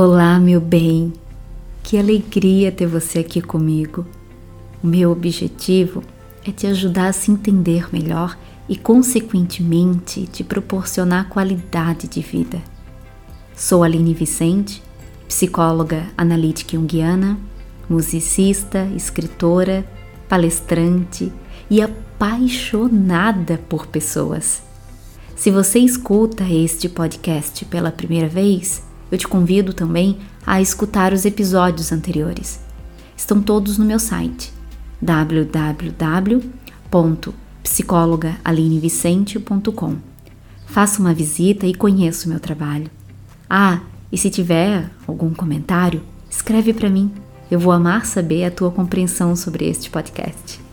Olá, meu bem. Que alegria ter você aqui comigo. O meu objetivo é te ajudar a se entender melhor e, consequentemente, te proporcionar qualidade de vida. Sou Aline Vicente, psicóloga analítica junguiana, musicista, escritora, palestrante e apaixonada por pessoas. Se você escuta este podcast pela primeira vez, eu te convido também a escutar os episódios anteriores. Estão todos no meu site www.psicologaalinevicente.com. Faça uma visita e conheça o meu trabalho. Ah, e se tiver algum comentário, escreve para mim. Eu vou amar saber a tua compreensão sobre este podcast.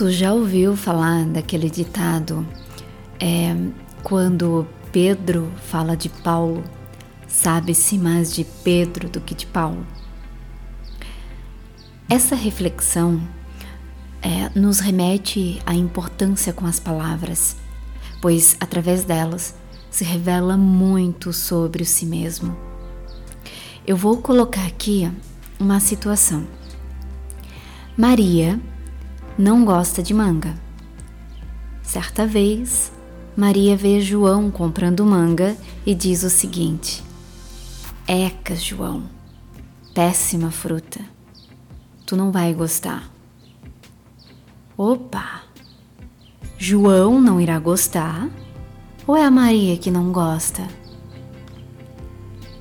Tu já ouviu falar daquele ditado é, quando Pedro fala de Paulo, sabe-se mais de Pedro do que de Paulo? Essa reflexão é, nos remete à importância com as palavras, pois através delas se revela muito sobre o si mesmo. Eu vou colocar aqui uma situação. Maria não gosta de manga. Certa vez, Maria vê João comprando manga e diz o seguinte: Eca, João, péssima fruta. Tu não vai gostar. Opa! João não irá gostar? Ou é a Maria que não gosta?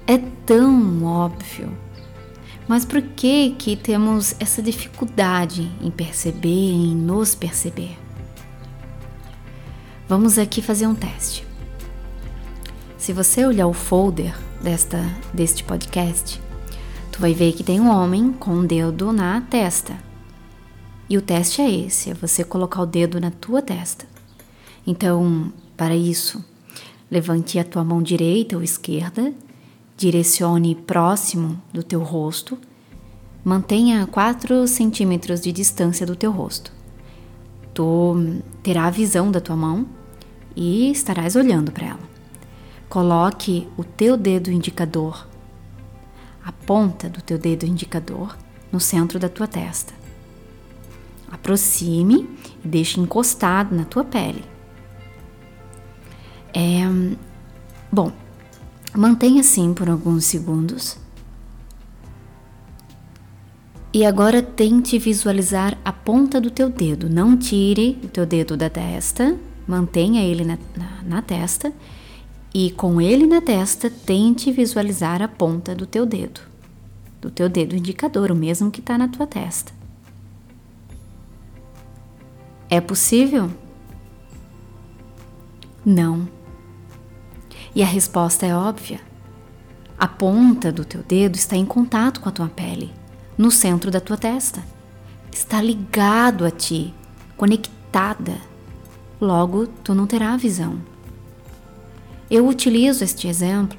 É tão óbvio mas por que que temos essa dificuldade em perceber, em nos perceber? Vamos aqui fazer um teste. Se você olhar o folder desta deste podcast, tu vai ver que tem um homem com um dedo na testa. E o teste é esse, é você colocar o dedo na tua testa. Então, para isso, levante a tua mão direita ou esquerda Direcione próximo do teu rosto. Mantenha 4 centímetros de distância do teu rosto. Tu terá a visão da tua mão e estarás olhando para ela. Coloque o teu dedo indicador, a ponta do teu dedo indicador, no centro da tua testa. Aproxime e deixe encostado na tua pele. É, bom, Mantenha assim por alguns segundos. E agora tente visualizar a ponta do teu dedo. Não tire o teu dedo da testa, mantenha ele na, na, na testa e com ele na testa tente visualizar a ponta do teu dedo, do teu dedo indicador, o mesmo que está na tua testa. É possível? Não. E a resposta é óbvia. A ponta do teu dedo está em contato com a tua pele, no centro da tua testa. Está ligado a ti, conectada. Logo, tu não terá visão. Eu utilizo este exemplo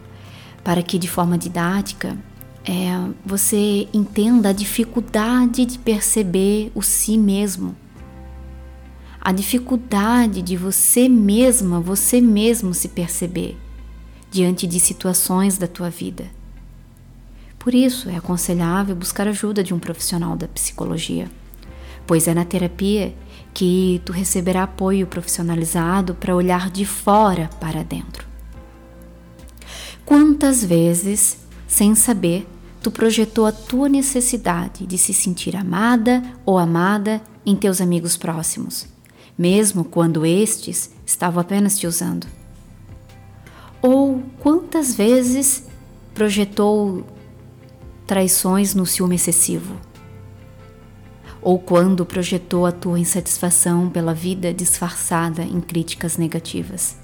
para que, de forma didática, é, você entenda a dificuldade de perceber o si mesmo a dificuldade de você mesma, você mesmo se perceber diante de situações da tua vida. Por isso é aconselhável buscar ajuda de um profissional da psicologia, pois é na terapia que tu receberá apoio profissionalizado para olhar de fora para dentro. Quantas vezes, sem saber, tu projetou a tua necessidade de se sentir amada ou amada em teus amigos próximos, mesmo quando estes estavam apenas te usando? Ou quantas vezes projetou traições no ciúme excessivo? Ou quando projetou a tua insatisfação pela vida disfarçada em críticas negativas?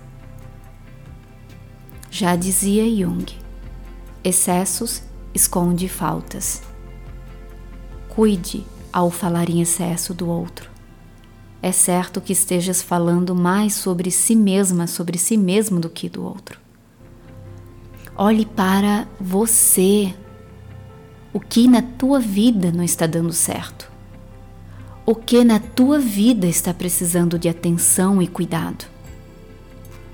Já dizia Jung: excessos esconde faltas. Cuide ao falar em excesso do outro. É certo que estejas falando mais sobre si mesma, sobre si mesmo do que do outro. Olhe para você. o que na tua vida não está dando certo. O que na tua vida está precisando de atenção e cuidado.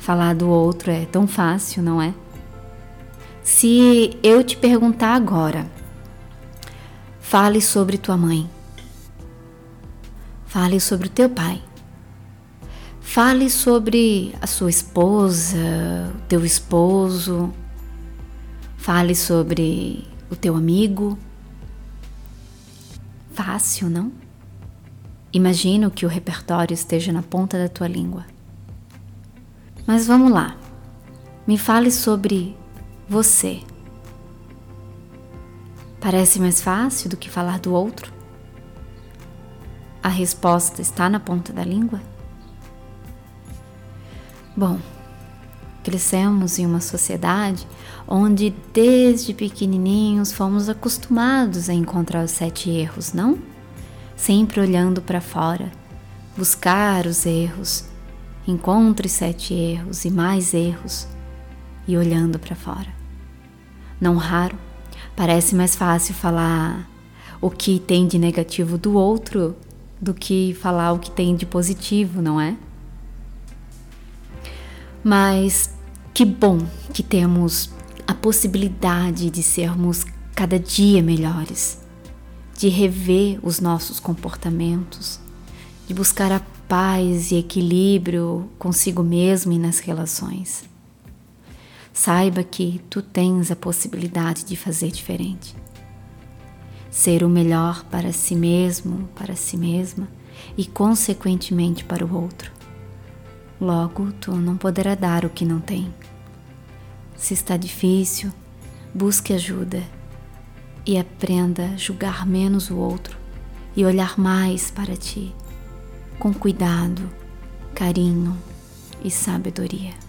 Falar do outro é tão fácil, não é? Se eu te perguntar agora, fale sobre tua mãe. Fale sobre o teu pai. Fale sobre a sua esposa, o teu esposo. Fale sobre o teu amigo. Fácil, não? Imagino que o repertório esteja na ponta da tua língua. Mas vamos lá. Me fale sobre você. Parece mais fácil do que falar do outro? A resposta está na ponta da língua? Bom, crescemos em uma sociedade onde desde pequenininhos fomos acostumados a encontrar os sete erros, não? Sempre olhando para fora, buscar os erros, encontre sete erros e mais erros e olhando para fora. Não raro, parece mais fácil falar o que tem de negativo do outro do que falar o que tem de positivo, não é? Mas que bom que temos a possibilidade de sermos cada dia melhores, de rever os nossos comportamentos, de buscar a paz e equilíbrio consigo mesmo e nas relações. Saiba que tu tens a possibilidade de fazer diferente. Ser o melhor para si mesmo, para si mesma e, consequentemente, para o outro. Logo, tu não poderá dar o que não tem. Se está difícil, busque ajuda e aprenda a julgar menos o outro e olhar mais para ti, com cuidado, carinho e sabedoria.